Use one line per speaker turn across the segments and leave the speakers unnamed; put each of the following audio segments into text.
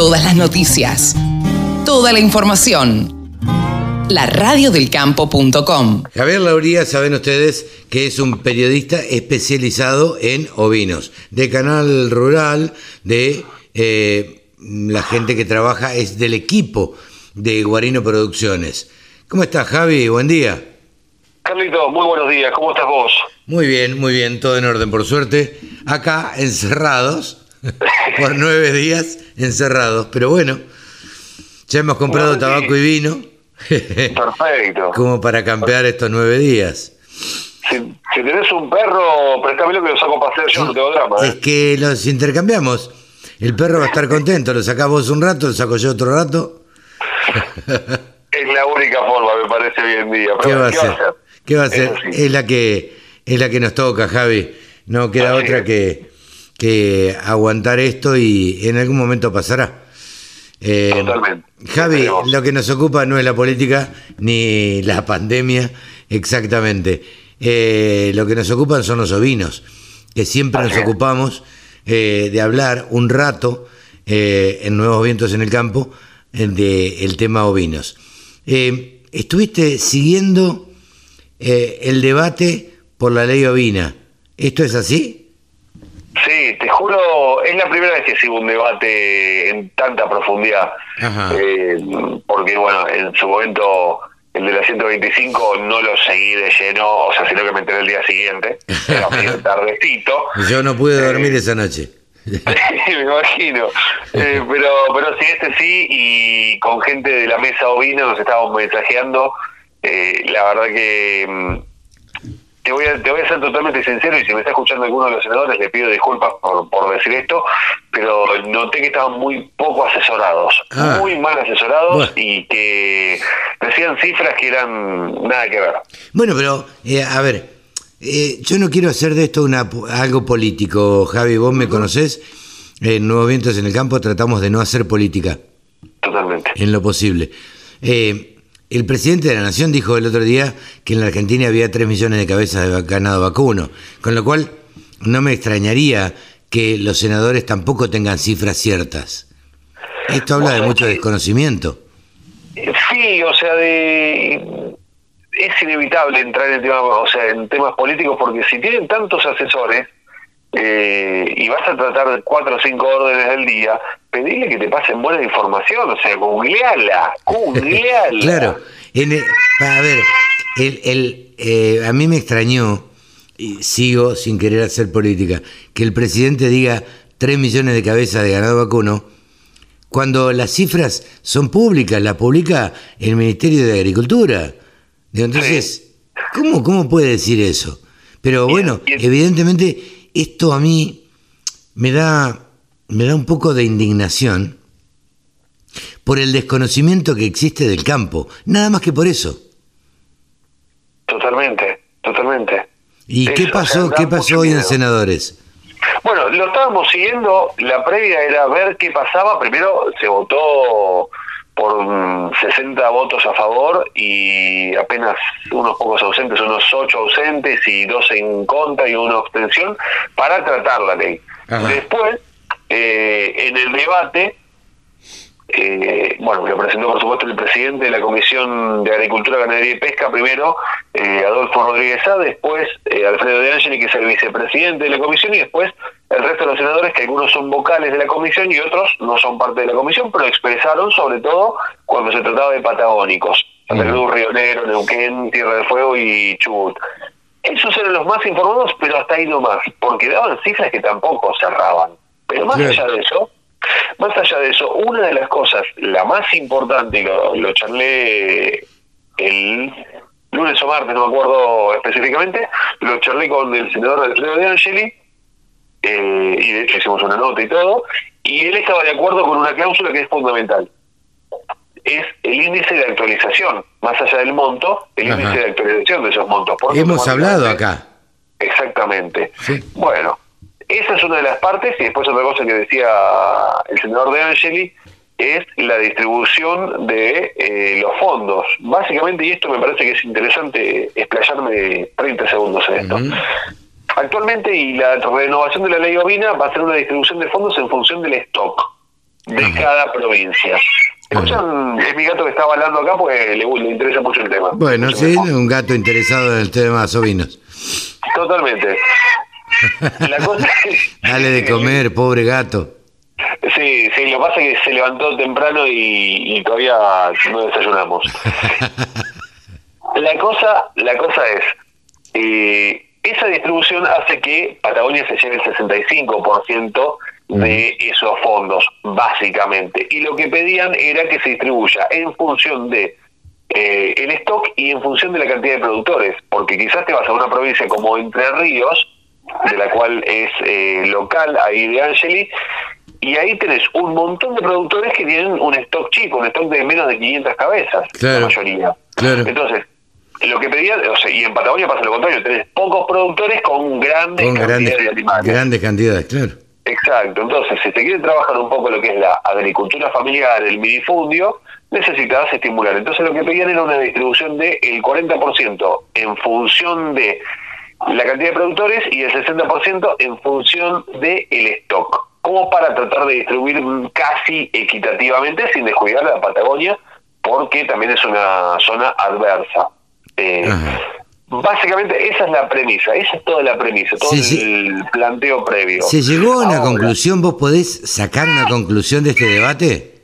Todas las noticias. Toda la información. La radiodelcampo.com.
Javier Lauría, saben ustedes que es un periodista especializado en ovinos, de Canal Rural, de eh, la gente que trabaja, es del equipo de Guarino Producciones. ¿Cómo estás, Javi? Buen día.
Carlito, muy buenos días. ¿Cómo estás vos?
Muy bien, muy bien, todo en orden, por suerte. Acá, encerrados, por nueve días, encerrados. Pero bueno, ya hemos comprado tabaco y vino.
Perfecto.
Como para campear estos nueve días.
Si, si tenés un perro, préstamelo que lo saco a pasear yo, no tengo drama.
Es
¿eh?
que los intercambiamos. El perro va a estar contento, lo sacás vos un rato, lo saco yo otro rato.
Es la única forma, me parece, hoy en día.
¿Qué
Pero,
va a hacer? ¿Qué va a
sí.
Es la que es la que nos toca, Javi. No queda
Así
otra
es.
que, que aguantar esto y en algún momento pasará. Eh,
Totalmente.
Javi, lo que nos ocupa no es la política ni la pandemia, exactamente. Eh, lo que nos ocupan son los ovinos, que siempre nos ocupamos eh, de hablar un rato eh, en Nuevos Vientos en el Campo del tema ovinos. ¿Estuviste siguiendo el debate por la ley ovina? ¿Esto es así?
Sí, te juro, es la primera vez que sigo un debate en tanta profundidad. Eh, porque, bueno, en su momento el de la 125 no lo seguí de lleno, o sea, sino que me enteré el día siguiente. Era tardecito.
Yo no pude
Eh,
dormir esa noche.
me imagino. Eh, pero, pero sí, este sí, y con gente de la mesa ovina nos estábamos mensajeando. Eh, la verdad que mm, te voy, a, te voy a ser totalmente sincero, y si me está escuchando alguno de los senadores, le pido disculpas por, por decir esto, pero noté que estaban muy poco asesorados,
Ah.
muy mal asesorados,
Bueno.
y que decían cifras que eran nada que ver.
Bueno, pero, eh, a ver, eh, yo no quiero hacer de esto una, algo político, Javi, vos me conocés, en Nuevos Vientos en el Campo tratamos de no hacer política
Totalmente.
en lo posible. Eh, el presidente de la Nación dijo el otro día que en la Argentina había 3 millones de cabezas de ganado vacuno, con lo cual no me extrañaría que los senadores tampoco tengan cifras ciertas. Esto habla de mucho desconocimiento.
Sí, o sea, de es inevitable entrar en temas, o sea, en temas políticos porque si tienen tantos asesores eh, y vas a tratar cuatro o cinco órdenes del día, pedirle que te pasen buena información, o sea, googleala, googleala.
Claro, en el- a ver, el, el, eh, a mí me extrañó, y sigo sin querer hacer política, que el presidente diga 3 millones de cabezas de ganado vacuno, cuando las cifras son públicas, las publica el Ministerio de Agricultura. Entonces, ¿cómo, ¿cómo puede decir eso? Pero bueno, evidentemente esto a mí me da, me da un poco de indignación por el desconocimiento que existe del campo, nada más que por eso.
Totalmente, totalmente.
¿Y
Eso,
qué
o sea,
pasó, qué pasó hoy en senadores?
Bueno, lo estábamos siguiendo, la previa era ver qué pasaba, primero se votó por mm, 60 votos a favor y apenas unos pocos ausentes, unos 8 ausentes y 12 en contra y una abstención para tratar la ley.
Ajá.
Después, eh, en el debate, eh, bueno, lo presentó por supuesto el presidente de la Comisión de Agricultura, Ganadería y Pesca, primero eh, Adolfo Rodríguez A, después eh, Alfredo de Angeli, que es el vicepresidente de la comisión, y después el resto de los senadores, que algunos son vocales de la comisión y otros no son parte de la comisión, pero expresaron sobre todo cuando se trataba de patagónicos, Santa Cruz, Río Negro, Neuquén, Tierra del Fuego y Chubut. Esos eran los más informados, pero hasta ahí no más, porque daban cifras que tampoco cerraban. Pero más allá de eso, más allá de eso, una de las cosas, la más importante, lo, lo charlé el lunes o martes, no me acuerdo específicamente, lo charlé con el senador Alfredo de Angeli, eh, y de hecho hicimos una nota y todo, y él estaba de acuerdo con una cláusula que es fundamental. Es el índice de actualización, más allá del monto, el
Ajá.
índice de actualización de esos montos. Porque
Hemos hablado acá.
Exactamente.
Sí.
Bueno, esa es una de las partes y después otra cosa que decía el senador De Angeli es la distribución de eh, los fondos. Básicamente, y esto me parece que es interesante explayarme 30 segundos en esto. Actualmente, y la renovación de la ley ovina va a ser una distribución de fondos en función del stock. de cada provincia. Escuchan, es mi gato que está hablando acá porque le, le interesa mucho el tema.
Bueno, sí, un gato interesado en el tema de ovinos.
Totalmente.
La cosa Dale de comer, pobre gato.
Sí, sí, lo que pasa es que se levantó temprano y, todavía no desayunamos. la cosa, la cosa es, eh, esa distribución hace que Patagonia se lleve el 65% de esos fondos, básicamente. Y lo que pedían era que se distribuya en función de eh, el stock y en función de la cantidad de productores, porque quizás te vas a una provincia como Entre Ríos, de la cual es eh, local, ahí de Angeli, y ahí tenés un montón de productores que tienen un stock chico, un stock de menos de 500 cabezas, la mayoría. Entonces, lo que pedían, o sea, y en Patagonia pasa lo contrario, tenés pocos productores con grandes cantidades de animales.
Grandes cantidades, claro.
Exacto, entonces si te quiere trabajar un poco lo que es la agricultura familiar, el minifundio, necesitas estimular. Entonces lo que pedían era una distribución del el 40% en función de la cantidad de productores y el 60% en función del el stock, como para tratar de distribuir casi equitativamente sin descuidar la Patagonia, porque también es una zona adversa. Eh, básicamente esa es la premisa, esa es toda la premisa, todo el planteo previo.
¿Se llegó a una conclusión? ¿Vos podés sacar una conclusión de este debate?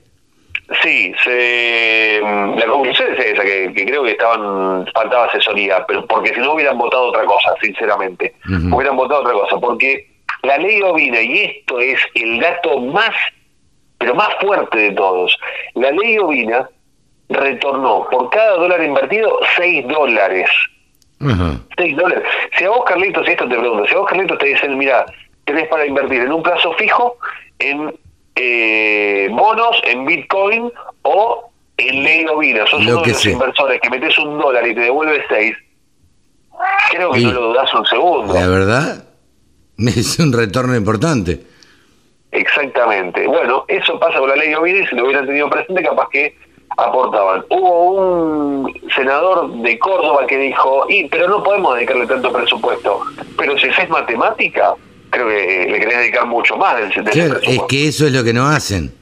Sí, se, mm, la conclusión es esa, que, creo que estaban faltaba asesoría, pero porque si no hubieran votado otra cosa, sinceramente. Hubieran votado otra cosa, porque la ley ovina, y esto es el dato más, pero más fuerte de todos, la ley ovina retornó por cada dólar invertido 6 dólares. 6 dólares. Si a vos, Carlitos, y esto te pregunto, si a vos, Carlitos, te dicen, mira, tenés para invertir en un plazo fijo, en eh, bonos, en Bitcoin o en ley ovina. Sos uno de los inversores que metes un dólar y te devuelve 6. Creo que no lo dudas un segundo.
La verdad, es un retorno importante.
Exactamente. Bueno, eso pasa con la ley ovina y si lo hubieran tenido presente, capaz que aportaban. Hubo un senador de Córdoba que dijo, y pero no podemos dedicarle tanto presupuesto. Pero si es matemática, creo que le querés dedicar mucho más del,
del Es que eso es lo que no hacen.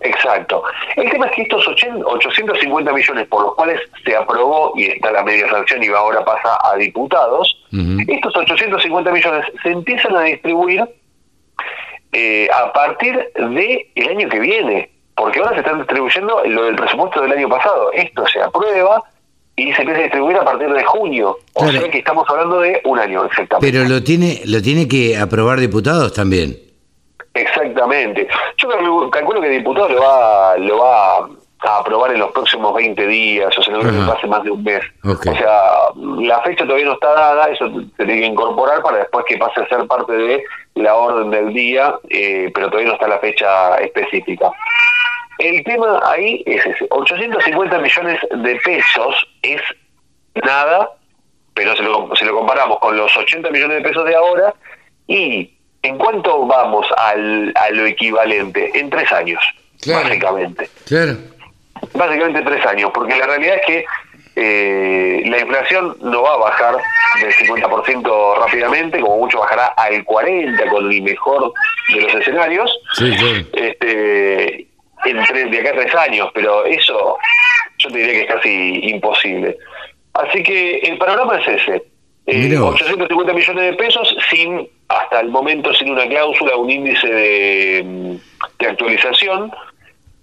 Exacto. El tema es que estos 850 millones por los cuales se aprobó y está la media sanción y ahora pasa a diputados, estos 850 millones se empiezan a distribuir eh, a partir del el año que viene, porque ahora se están distribuyendo lo del presupuesto del año pasado. Esto se aprueba y se empieza a distribuir a partir de junio. O sea que estamos hablando de un año exactamente.
Pero lo tiene, lo tiene que aprobar diputados también.
Exactamente. Yo calculo que el diputado lo va, lo va a aprobar en los próximos 20 días, o sea, no creo que pase más de un mes. O sea, la fecha todavía no está dada, eso se tiene que incorporar para después que pase a ser parte de la orden del día, eh, pero todavía no está la fecha específica. El tema ahí es ese, 850 millones de pesos es nada, pero se lo, lo comparamos con los 80 millones de pesos de ahora y ¿en cuánto vamos al, a lo equivalente? En tres años, básicamente.
Claro.
Básicamente tres años, porque la realidad es que eh, la inflación no va a bajar del 50% rápidamente, como mucho bajará al 40% con el mejor de los escenarios.
Sí, sí.
Este, entre, de acá a tres años, pero eso yo te diría que es casi imposible. Así que el panorama es ese. 850 eh, millones de pesos sin, hasta el momento, sin una cláusula, un índice de, actualización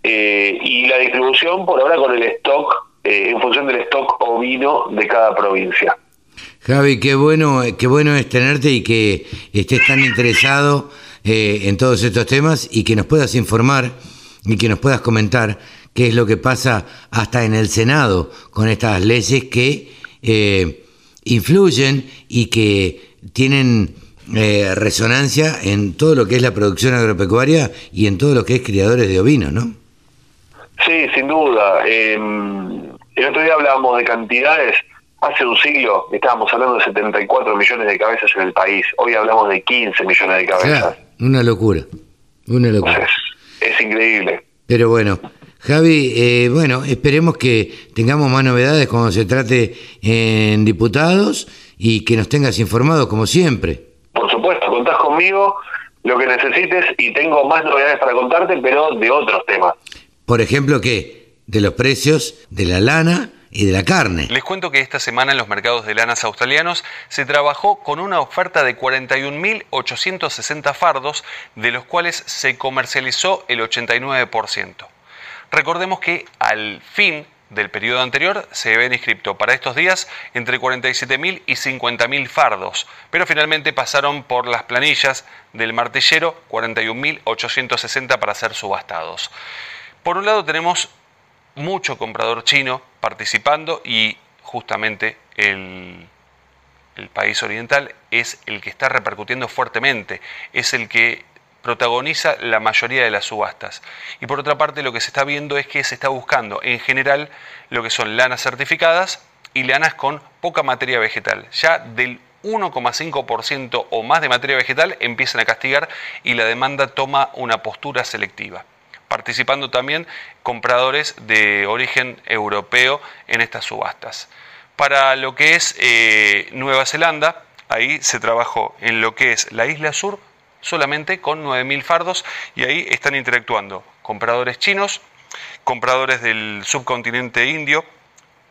eh, y la distribución por ahora con el stock, eh, en función del stock ovino de cada provincia.
Javi, qué bueno, qué bueno es tenerte y que estés tan interesado en todos estos temas y que nos puedas informar y que nos puedas comentar qué es lo que pasa hasta en el Senado con estas leyes que eh, influyen y que tienen eh, resonancia en todo lo que es la producción agropecuaria y en todo lo que es criadores de ovinos, ¿no?
Sí, sin duda. Em, el otro día hablábamos de cantidades. Hace un siglo estábamos hablando de 74 millones de cabezas en el país. Hoy hablamos de 15 millones de cabezas.
una locura. Una locura
es increíble.
Pero bueno, Javi, eh, bueno, esperemos que tengamos más novedades cuando se trate en diputados y que nos tengas informados como siempre.
Por supuesto, contás conmigo. lo que necesites y tengo más novedades para contarte, pero de otros temas.
Por ejemplo, ¿qué? De los precios de la lana y de la carne.
Les cuento que esta semana en los mercados de lanas australianos se trabajó con una oferta de 41.860 fardos, de los cuales se comercializó el 89%. Recordemos que al fin del periodo anterior se habían inscrito para estos días entre 47.000 y 50.000 fardos, pero finalmente pasaron por las planillas del martillero 41.860 para ser subastados. Por un lado tenemos mucho comprador chino participando y justamente el, país oriental es el que está repercutiendo fuertemente, es el que protagoniza la mayoría de las subastas. Y por otra parte lo que se está viendo es que se está buscando en general lo que son lanas certificadas y lanas con poca materia vegetal. Ya del 1,5% o más de materia vegetal empiezan a castigar y la demanda toma una postura selectiva participando también compradores de origen europeo en estas subastas. Para lo que es eh, Nueva Zelanda, ahí se trabajó en lo que es la isla sur solamente con 9.000 fardos y ahí están interactuando compradores chinos, compradores del subcontinente indio,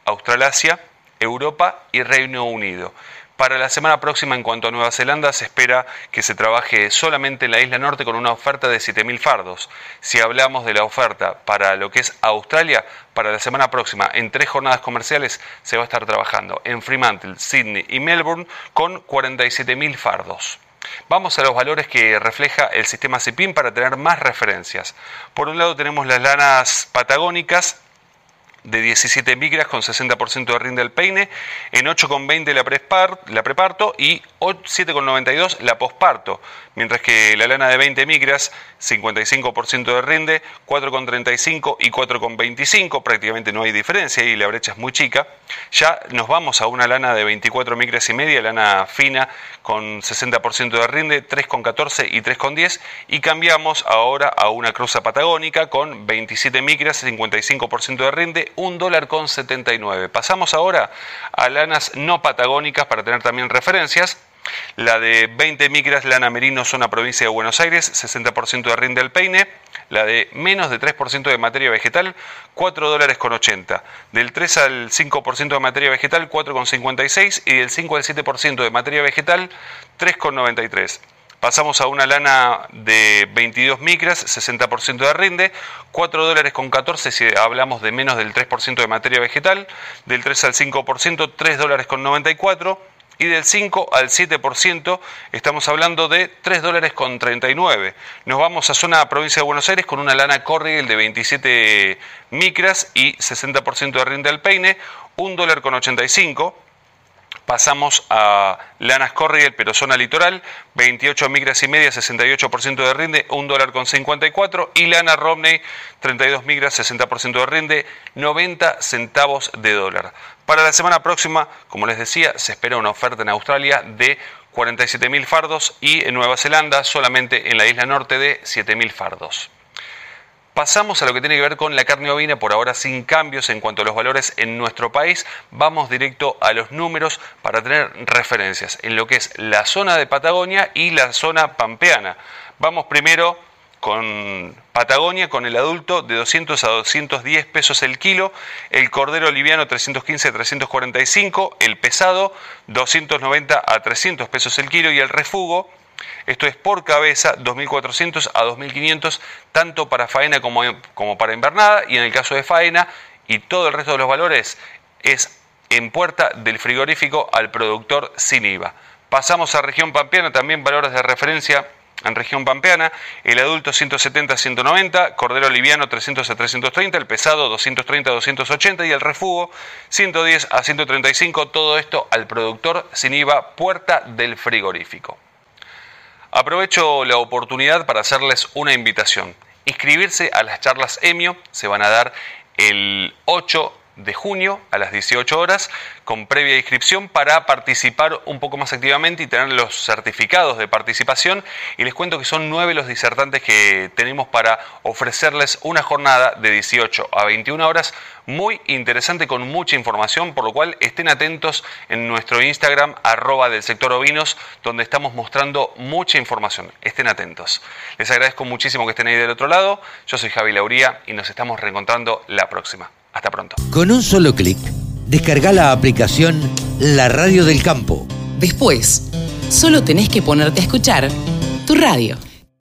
Australasia, Europa y Reino Unido. Para la semana próxima, en cuanto a Nueva Zelanda, se espera que se trabaje solamente en la isla norte con una oferta de 7.000 fardos. Si hablamos de la oferta para lo que es Australia, para la semana próxima, en tres jornadas comerciales, se va a estar trabajando en Fremantle, Sydney y Melbourne con 47.000 fardos. Vamos a los valores que refleja el sistema CIPIN para tener más referencias. Por un lado tenemos las lanas patagónicas de 17 micras con 60% de rinde del peine, en 8,20 la, la preparto y 7,92 la posparto, mientras que la lana de 20 micras, 55% de rinde, 4,35 y 4,25, prácticamente no hay diferencia y la brecha es muy chica. Ya nos vamos a una lana de 24 micras y media, lana fina con 60% de rinde, 3,14 y 3,10 y cambiamos ahora a una cruza patagónica con 27 micras, 55% de rinde, 1 dólar con 79. Pasamos ahora a lanas no patagónicas para tener también referencias. La de 20 micras, lana merino, zona provincia de Buenos Aires, 60% de rinde al peine. La de menos de 3% de materia vegetal, 4 dólares con 80. Del 3 al 5% de materia vegetal, 4,56. Y del 5 al 7% de materia vegetal, 3,93. Pasamos a una lana de 22 micras, 60% de rinde, 4 dólares con 14 si hablamos de menos del 3% de materia vegetal, del 3 al 5%, 3 dólares con 94 y del 5 al 7% estamos hablando de 3 dólares con 39. Nos vamos a zona provincia de Buenos Aires con una lana Corriel de 27 micras y 60% de rinde al peine, 1 dólar con 85 pasamos a lanas Corriel, pero zona litoral, 28 migras y media, 68% de rinde, 1 dólar con 54, y lana Romney, 32 migras, 60% de rinde, 90 centavos de dólar. Para la semana próxima, como les decía, se espera una oferta en Australia de 47.000 fardos y en Nueva Zelanda solamente en la isla norte de 7.000 fardos. Pasamos a lo que tiene que ver con la carne ovina, por ahora sin cambios en cuanto a los valores en nuestro país. Vamos directo a los números para tener referencias en lo que es la zona de Patagonia y la zona pampeana. Vamos primero con Patagonia, con el adulto de 200 a 210 pesos el kilo, el cordero liviano 315 a 345, el pesado 290 a 300 pesos el kilo y el refugo esto es por cabeza 2.400 a 2.500, tanto para faena como, para invernada, y en el caso de faena y todo el resto de los valores es en puerta del frigorífico al productor sin IVA. Pasamos a región pampeana, también valores de referencia en región pampeana, el adulto 170 a 190, cordero liviano 300 a 330, el pesado 230 a 280 y el refugo 110 a 135, todo esto al productor sin IVA, puerta del frigorífico. Aprovecho la oportunidad para hacerles una invitación. Inscribirse a las charlas EMIO se van a dar el 8 de junio a las 18 horas con previa inscripción para participar un poco más activamente y tener los certificados de participación. Y les cuento que son nueve los disertantes que tenemos para ofrecerles una jornada de 18 a 21 horas muy interesante con mucha información, por lo cual estén atentos en nuestro Instagram arroba del sector ovinos, donde estamos mostrando mucha información. Estén atentos. Les agradezco muchísimo que estén ahí del otro lado. Yo soy Javi Lauría y nos estamos reencontrando la próxima. Hasta pronto.
Con un solo clic, descarga la aplicación La Radio del Campo.
Después, solo tenés que ponerte a escuchar tu radio.